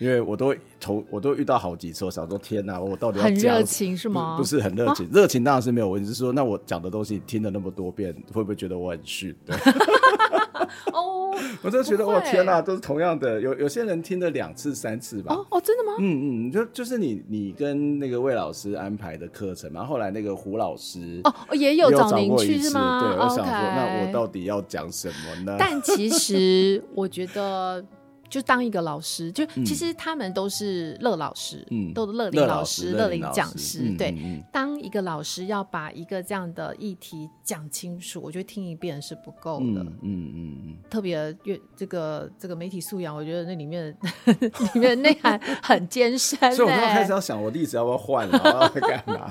因为我都头我都遇到好几次，我想说天哪，我到底要很热情是吗？不，是很热情，热、啊、情当然是没有问题。是说，那我讲的东西听了那么多遍，会不会觉得我很逊？对。哦，我就觉得我天哪，都是同样的。有有些人听了两次、三次吧。哦哦，真的吗？嗯嗯，就就是你你跟那个魏老师安排的课程嘛，后来那个胡老师哦也有找您去是吗？对，我想说，那我到底要讲什么呢？但其实我觉得。就当一个老师，就其实他们都是乐老师，嗯，都是乐龄老师、乐龄讲师。对、嗯，当一个老师要把一个这样的议题讲清楚，我觉得听一遍是不够的。嗯嗯嗯，嗯特别越这个这个媒体素养，我觉得那里面 里面内涵很艰深。所以我开始要想，我例子要不要换了？要干嘛？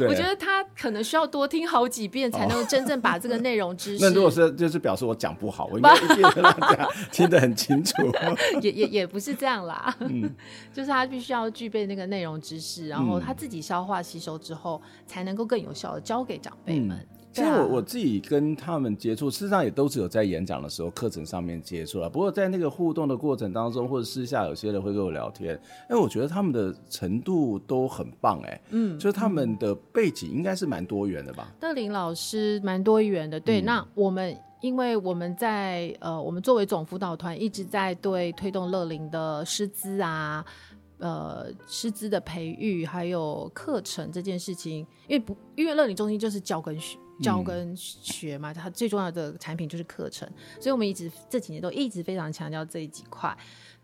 我觉得他可能需要多听好几遍，才能真正把这个内容知识。那如果是就是表示我讲不好，我应该一遍让大家听得很清楚。也也也不是这样啦，嗯，就是他必须要具备那个内容知识，然后他自己消化吸收之后，才能够更有效的教给长辈们。嗯、其实我我自己跟他们接触，事实上也都只有在演讲的时候、课程上面接触了。不过在那个互动的过程当中，或者私下有些人会跟我聊天，哎，我觉得他们的程度都很棒，哎，嗯，就是他们的背景应该是蛮多元的吧？邓林老师蛮多元的，对，嗯、那我们。因为我们在呃，我们作为总辅导团一直在对推动乐龄的师资啊，呃，师资的培育还有课程这件事情，因为不，因为乐龄中心就是教跟学，教跟学嘛，它最重要的产品就是课程，所以我们一直这几年都一直非常强调这几块。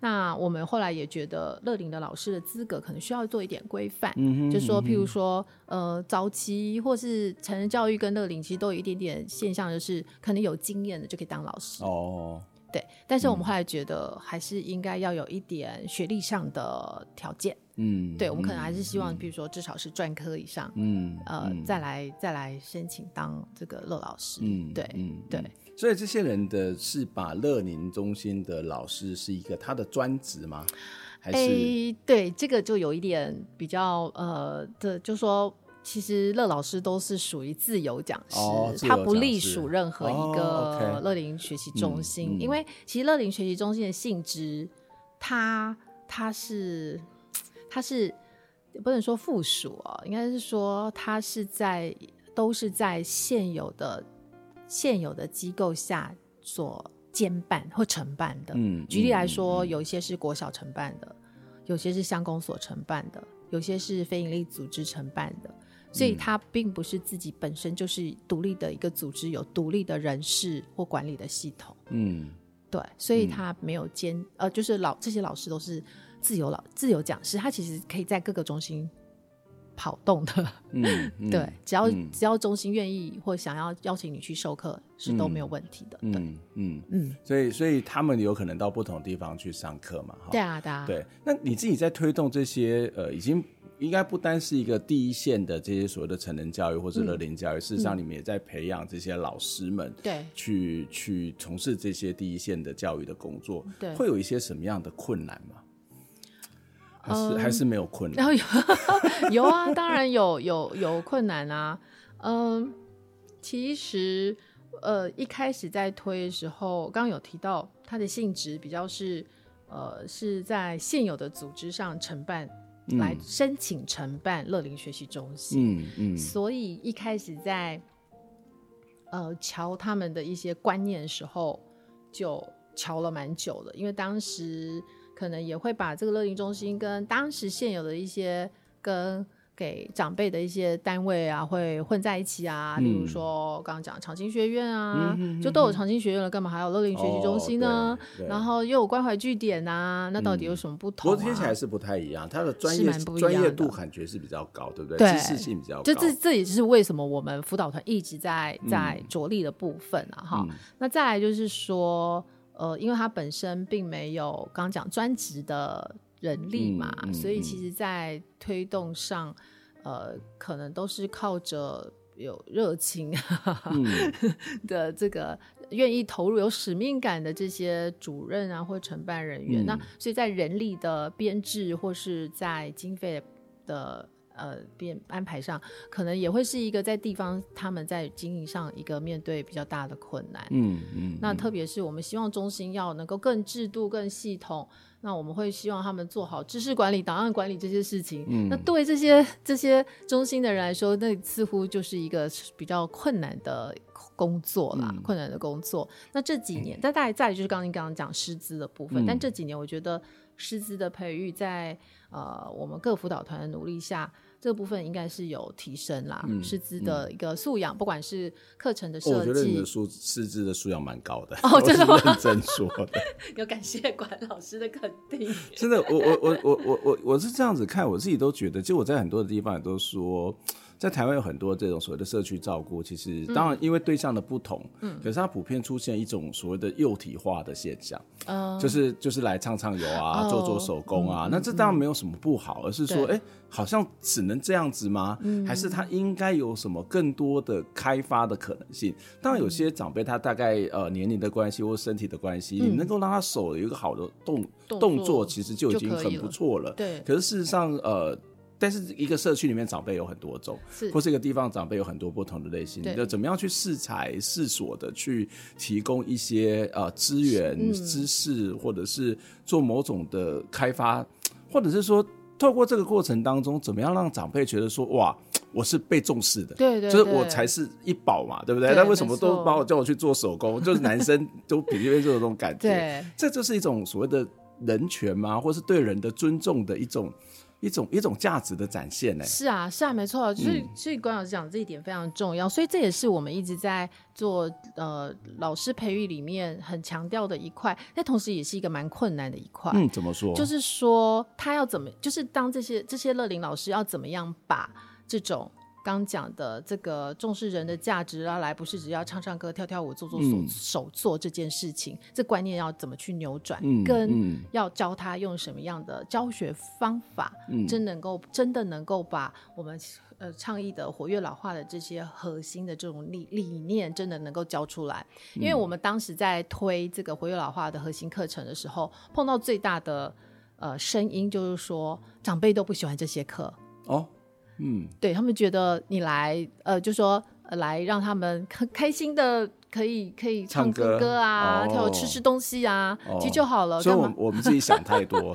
那我们后来也觉得乐龄的老师的资格可能需要做一点规范，嗯，就是说，譬如说，呃，早期或是成人教育跟乐龄其实都有一点点现象，就是可能有经验的就可以当老师哦，对。但是我们后来觉得还是应该要有一点学历上的条件，嗯，对，我们可能还是希望，譬如说至少是专科以上，嗯，呃，嗯、再来再来申请当这个乐老师，嗯，对，嗯，对。所以这些人的是把乐龄中心的老师是一个他的专职吗？还是、欸、对这个就有一点比较呃的，就说其实乐老师都是属于自由讲师，哦、他不隶属任何一个乐林学习中心，哦 okay 嗯嗯、因为其实乐林学习中心的性质，它它是它是不能说附属哦，应该是说它是在都是在现有的。现有的机构下所兼办或承办的，嗯，举例来说，嗯，有一些是国小承办的，有些是乡公所承办的，有些是非营利组织承办的，所以它并不是自己本身就是独立的一个组织，有独立的人事或管理的系统，嗯，对，所以它没有兼，呃，就是老这些老师都是自由老自由讲师，他其实可以在各个中心。跑动的，嗯，嗯对，只要、嗯、只要中心愿意或想要邀请你去授课，是都没有问题的，嗯对。嗯。嗯，所以所以他们有可能到不同地方去上课嘛，对啊对啊，对，那你自己在推动这些呃，已经应该不单是一个第一线的这些所谓的成人教育或者乐龄教育，嗯、事实上你们也在培养这些老师们，对，去去从事这些第一线的教育的工作，对，会有一些什么样的困难吗？还是、嗯、还是没有困难？然 后有 有啊，当然有有有困难啊。嗯，其实呃一开始在推的时候，刚刚有提到它的性质比较是呃是在现有的组织上承办。来申请承办乐龄学习中心，嗯嗯，所以一开始在呃瞧他们的一些观念的时候，就瞧了蛮久的，因为当时可能也会把这个乐龄中心跟当时现有的一些跟。给长辈的一些单位啊，会混在一起啊，比如说刚刚讲长青学院啊，嗯、就都有长青学院了，干嘛还有乐龄学习中心呢？哦、然后又有关怀据点啊，那到底有什么不同、啊？不过听起来是不太一样，它的专业专业度感觉是比较高，对不对？对，知识性比较高。这这这也是为什么我们辅导团一直在在着力的部分啊，哈、嗯。那再来就是说，呃，因为它本身并没有刚刚讲专职的。人力嘛，嗯嗯、所以其实，在推动上，呃，可能都是靠着有热情、嗯、的这个愿意投入、有使命感的这些主任啊，或承办人员。嗯、那所以在人力的编制或是在经费的呃变安排上，可能也会是一个在地方他们在经营上一个面对比较大的困难。嗯嗯。嗯那特别是我们希望中心要能够更制度、更系统。那我们会希望他们做好知识管理、档案管理这些事情。嗯，那对这些这些中心的人来说，那似乎就是一个比较困难的工作啦，嗯、困难的工作。那这几年，但大概在就是刚刚刚刚讲师资的部分，嗯、但这几年我觉得师资的培育在呃我们各辅导团的努力下。这个部分应该是有提升啦，师资的一个素养，不管是课程的设计，我觉得你的素师资的素养蛮高的。哦，真的吗？认真说的，有感谢管老师的肯定。真的，我我我我我我我是这样子看，我自己都觉得，其实我在很多的地方也都说。在台湾有很多这种所谓的社区照顾，其实当然因为对象的不同，嗯，可是它普遍出现一种所谓的幼体化的现象，嗯，就是就是来唱唱游啊，做做手工啊，那这当然没有什么不好，而是说，哎，好像只能这样子吗？还是他应该有什么更多的开发的可能性？当然有些长辈他大概呃年龄的关系或身体的关系，你能够让他手有一个好的动动作，其实就已经很不错了。对，可是事实上，呃。但是一个社区里面长辈有很多种，是或是一个地方长辈有很多不同的类型，你就怎么样去适才适所的去提供一些呃资源、嗯、知识，或者是做某种的开发，或者是说透过这个过程当中，怎么样让长辈觉得说哇，我是被重视的，对，对对，就是我才是一宝嘛，对不对？那对为什么都把我叫我去做手工？就是男生都比较这种感觉，对，这就是一种所谓的人权嘛，或是对人的尊重的一种。一种一种价值的展现呢？是啊，是啊，没错，所以所以关老师讲这一点非常重要，所以这也是我们一直在做呃老师培育里面很强调的一块，但同时也是一个蛮困难的一块。嗯，怎么说？就是说他要怎么，就是当这些这些乐龄老师要怎么样把这种。刚讲的这个重视人的价值啊，来不是只要唱唱歌、跳跳舞、做做手、嗯、手做这件事情，这观念要怎么去扭转？嗯、跟要教他用什么样的教学方法，嗯、真能够真的能够把我们呃倡议的活跃老化的这些核心的这种理理念，真的能够教出来。因为我们当时在推这个活跃老化的核心课程的时候，碰到最大的呃声音就是说，长辈都不喜欢这些课哦。嗯，对，他们觉得你来，呃，就说，来让他们开开心的。可以可以唱歌歌啊，跳吃吃东西啊，其实就好了。所以，我我们自己想太多，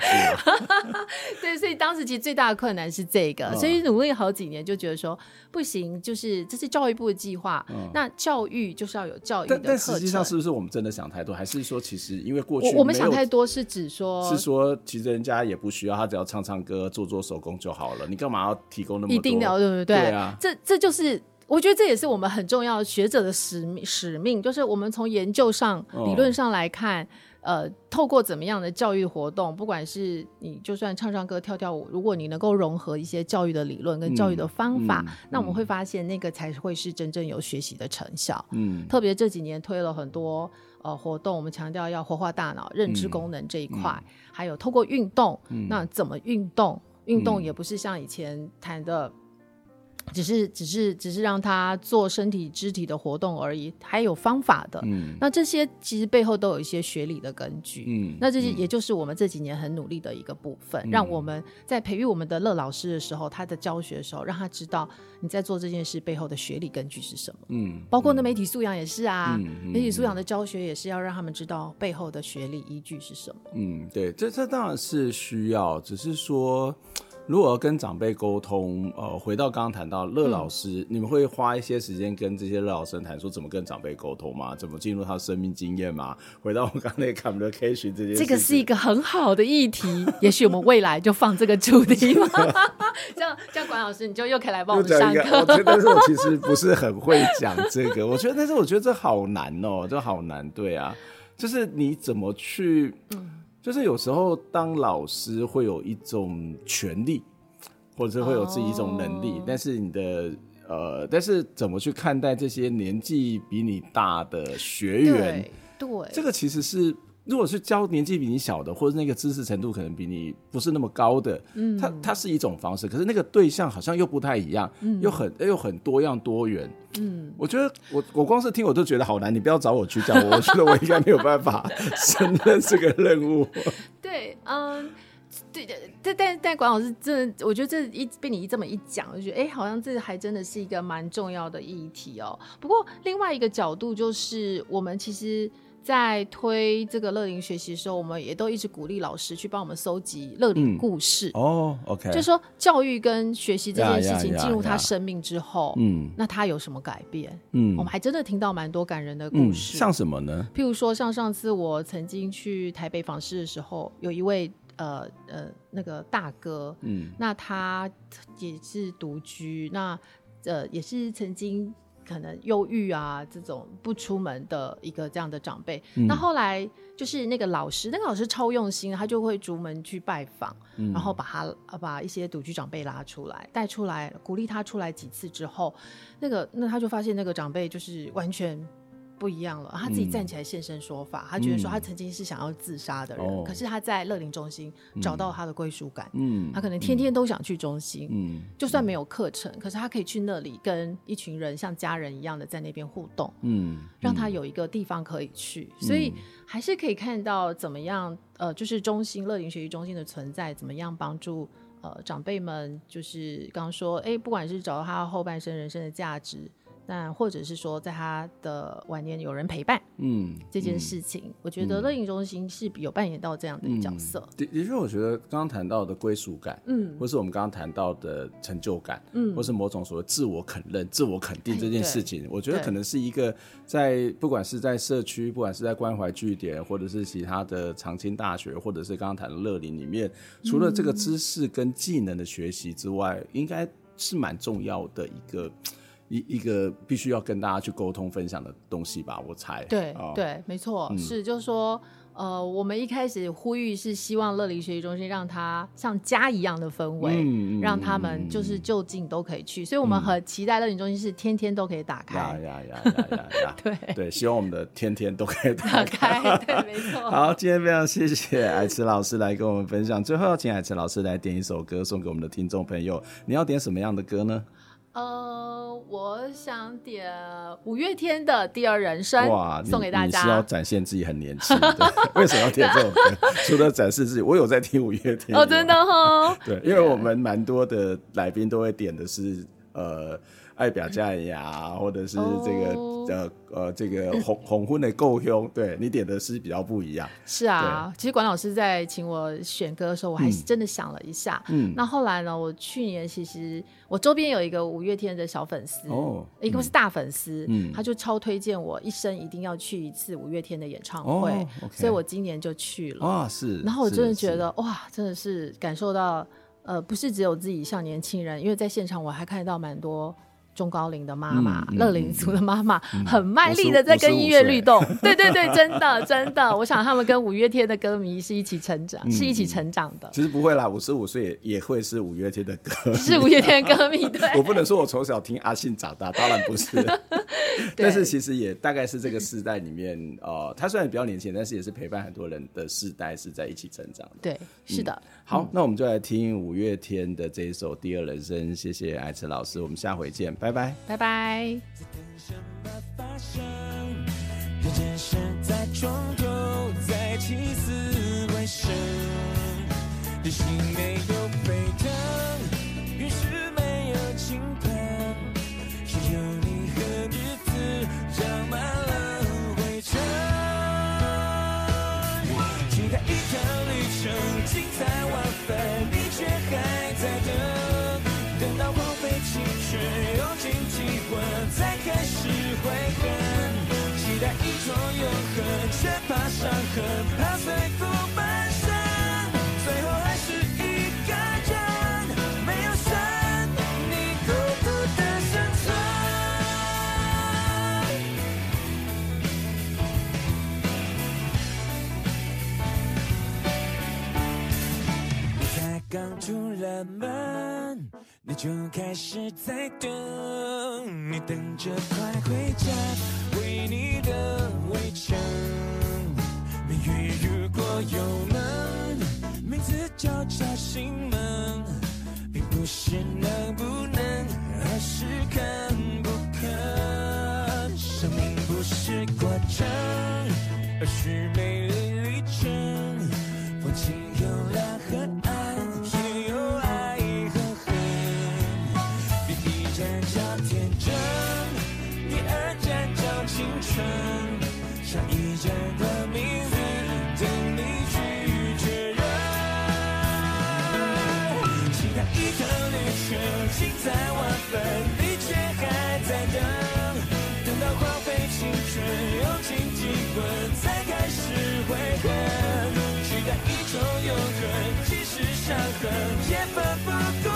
对，所以当时其实最大的困难是这个，所以努力好几年，就觉得说不行，就是这是教育部的计划，那教育就是要有教育的。但实际上是不是我们真的想太多，还是说其实因为过去我们想太多是指说，是说其实人家也不需要，他只要唱唱歌、做做手工就好了，你干嘛要提供那么多？一定要对不对？对啊，这这就是。我觉得这也是我们很重要的学者的使命，使命就是我们从研究上、理论上来看，哦、呃，透过怎么样的教育活动，不管是你就算唱唱歌、跳跳舞，如果你能够融合一些教育的理论跟教育的方法，嗯嗯、那我们会发现那个才会是真正有学习的成效。嗯，特别这几年推了很多呃活动，我们强调要活化大脑、认知功能这一块，嗯嗯、还有透过运动，嗯、那怎么运动？运动也不是像以前谈的。只是只是只是让他做身体肢体的活动而已，还有方法的。嗯，那这些其实背后都有一些学理的根据。嗯，那这些也就是我们这几年很努力的一个部分，嗯、让我们在培育我们的乐老师的时候，他的教学的时候，让他知道你在做这件事背后的学理根据是什么。嗯，包括那媒体素养也是啊，嗯、媒体素养的教学也是要让他们知道背后的学理依据是什么。嗯，对，这这当然是需要，只是说。如果要跟长辈沟通，呃，回到刚刚谈到乐老师，嗯、你们会花一些时间跟这些乐老师谈说怎么跟长辈沟通吗？怎么进入他的生命经验吗？回到我刚才 communication 这件事，这个是一个很好的议题，也许我们未来就放这个主题嘛。这样，这样，管老师你就又可以来帮我们 上课。我觉得，但是我其实不是很会讲这个。我觉得，但是我觉得这好难哦，这好难。对啊，就是你怎么去。嗯就是有时候当老师会有一种权利，或者是会有自己一种能力，oh. 但是你的呃，但是怎么去看待这些年纪比你大的学员？对，对这个其实是。如果是教年纪比你小的，或者那个知识程度可能比你不是那么高的，嗯，它它是一种方式，可是那个对象好像又不太一样，嗯，又很又很多样多元，嗯，我觉得我我光是听我都觉得好难，你不要找我去教我，我觉得我应该没有办法 胜任这个任务。对，嗯，对的，但但但管老师真的，我觉得这一被你这么一讲，我就觉得哎，好像这还真的是一个蛮重要的议题哦。不过另外一个角度就是，我们其实。在推这个乐龄学习的时候，我们也都一直鼓励老师去帮我们搜集乐龄故事。哦、嗯 oh,，OK，就是说教育跟学习这件事情进入他生命之后，嗯，那他有什么改变？嗯，我们还真的听到蛮多感人的故事。嗯、像什么呢？譬如说，像上次我曾经去台北访视的时候，有一位呃呃那个大哥，嗯，那他也是独居，那呃也是曾经。可能忧郁啊，这种不出门的一个这样的长辈，嗯、那后来就是那个老师，那个老师超用心，他就会逐门去拜访，嗯、然后把他把一些独居长辈拉出来，带出来，鼓励他出来几次之后，那个那他就发现那个长辈就是完全。不一样了，他自己站起来现身说法，嗯、他觉得说他曾经是想要自杀的人，嗯、可是他在乐龄中心找到他的归属感，嗯，他可能天天都想去中心，嗯，就算没有课程，嗯、可是他可以去那里跟一群人像家人一样的在那边互动，嗯，让他有一个地方可以去，嗯、所以还是可以看到怎么样，呃，就是中心乐龄学习中心的存在，怎么样帮助呃长辈们，就是刚刚说，哎，不管是找到他后半生人生的价值。那或者是说，在他的晚年有人陪伴，嗯，这件事情，嗯、我觉得乐龄中心是有扮演到这样的角色。的的确，我觉得刚刚谈到的归属感，嗯，或是我们刚刚谈到的成就感，嗯，或是某种所谓自我肯认、自我肯定这件事情，我觉得可能是一个在不管是在社区，不管是在关怀据点，或者是其他的长青大学，或者是刚刚谈的乐龄里面，除了这个知识跟技能的学习之外，应该是蛮重要的一个。一一个必须要跟大家去沟通分享的东西吧，我猜。对、哦、对，没错，嗯、是就是说，呃，我们一开始呼吁是希望乐龄学习中心让它像家一样的氛围，嗯、让他们就是就近都可以去，嗯、所以我们很期待乐龄中心是天天都可以打开。呀呀呀呀呀呀！对对，希望我们的天天都可以打开。打开对，没错。好，今天非常谢谢璦慈老师来跟我们分享，最后要请璦慈老师来点一首歌送给我们的听众朋友，你要点什么样的歌呢？呃，我想点五月天的《第二人生》哇，送给大家。你是要展现自己很年轻，对？为什么要点这首歌？除了展示自己，我有在听五月天。哦，真的哈。对，因为我们蛮多的来宾都会点的是呃。爱表家呀，或者是这个、oh. 呃呃这个 红红婚的够凶，对你点的是比较不一样。是啊，其实管老师在请我选歌的时候，我还是真的想了一下。嗯，那后来呢，我去年其实我周边有一个五月天的小粉丝，哦，一个是大粉丝，嗯，他就超推荐我一生一定要去一次五月天的演唱会，所以我今年就去了。啊，是。然后我真的觉得哇，真的是感受到，呃，不是只有自己像年轻人，因为在现场我还看到蛮多。中高龄的妈妈，乐龄族的妈妈，很卖力的在跟音乐律动。对对对，真的真的，我想他们跟五月天的歌迷是一起成长，是一起成长的。其实不会啦，五十五岁也会是五月天的歌，是五月天的歌迷。对，我不能说我从小听阿信长大，当然不是。但是其实也大概是这个世代里面，呃，他虽然比较年轻，但是也是陪伴很多人的世代是在一起成长的。对，是的。好，那我们就来听五月天的这一首《第二人生》，谢谢艾辰老师，我们下回见，拜拜，拜拜。却怕伤痕，怕随父半生，最后还是一个人，没有神，你孤独的生存。你才刚出了门，你就开始在等，你等着快回家，为你的围城。如果有门，名字叫叫心门，并不是能不能，而是肯不肯。生命不是过程，伤痕也奋不